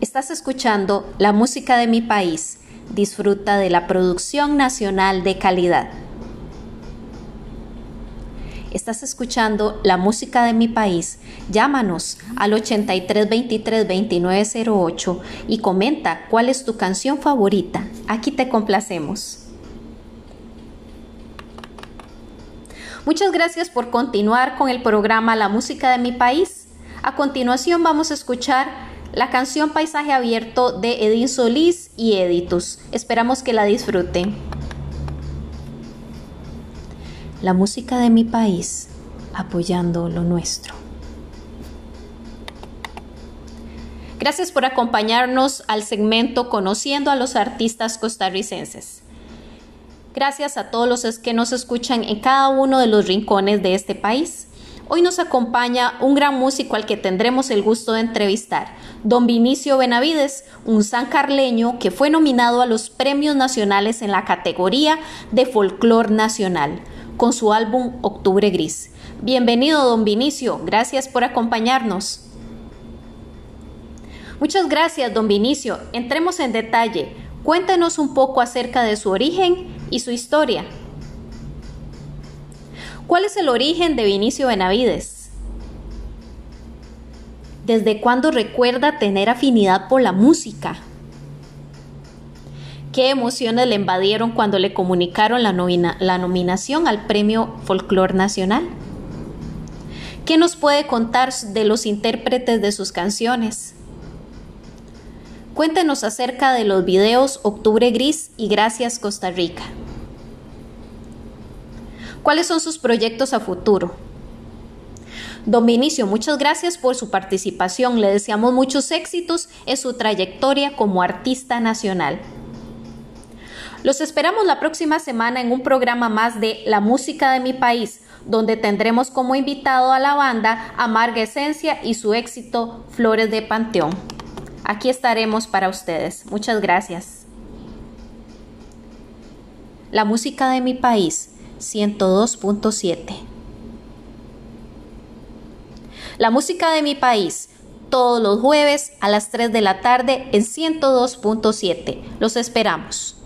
Estás escuchando la música de mi país. Disfruta de la producción nacional de calidad. Estás escuchando la música de mi país. Llámanos al 8323-2908 y comenta cuál es tu canción favorita. Aquí te complacemos. Muchas gracias por continuar con el programa La música de mi país. A continuación vamos a escuchar la canción Paisaje Abierto de Edín Solís y Editus. Esperamos que la disfruten. La música de mi país, apoyando lo nuestro. Gracias por acompañarnos al segmento Conociendo a los artistas costarricenses. Gracias a todos los que nos escuchan en cada uno de los rincones de este país. Hoy nos acompaña un gran músico al que tendremos el gusto de entrevistar, don Vinicio Benavides, un sancarleño que fue nominado a los premios nacionales en la categoría de folclor nacional, con su álbum Octubre Gris. Bienvenido, don Vinicio, gracias por acompañarnos. Muchas gracias, don Vinicio. Entremos en detalle. Cuéntenos un poco acerca de su origen y su historia. ¿Cuál es el origen de Vinicio Benavides? ¿Desde cuándo recuerda tener afinidad por la música? ¿Qué emociones le invadieron cuando le comunicaron la, nominación al Premio Folclor Nacional? ¿Qué nos puede contar de los intérpretes de sus canciones? Cuéntenos acerca de los videos Octubre Gris y Gracias Costa Rica. ¿Cuáles son sus proyectos a futuro? Don Vinicio, muchas gracias por su participación. Le deseamos muchos éxitos en su trayectoria como artista nacional. Los esperamos la próxima semana en un programa más de La Música de mi País, donde tendremos como invitado a la banda Amarga Esencia y su éxito Flores de Panteón. Aquí estaremos para ustedes. Muchas gracias. La música de mi país 102.7. La música de mi país, todos los jueves a las 3 de la tarde en 102.7. Los esperamos.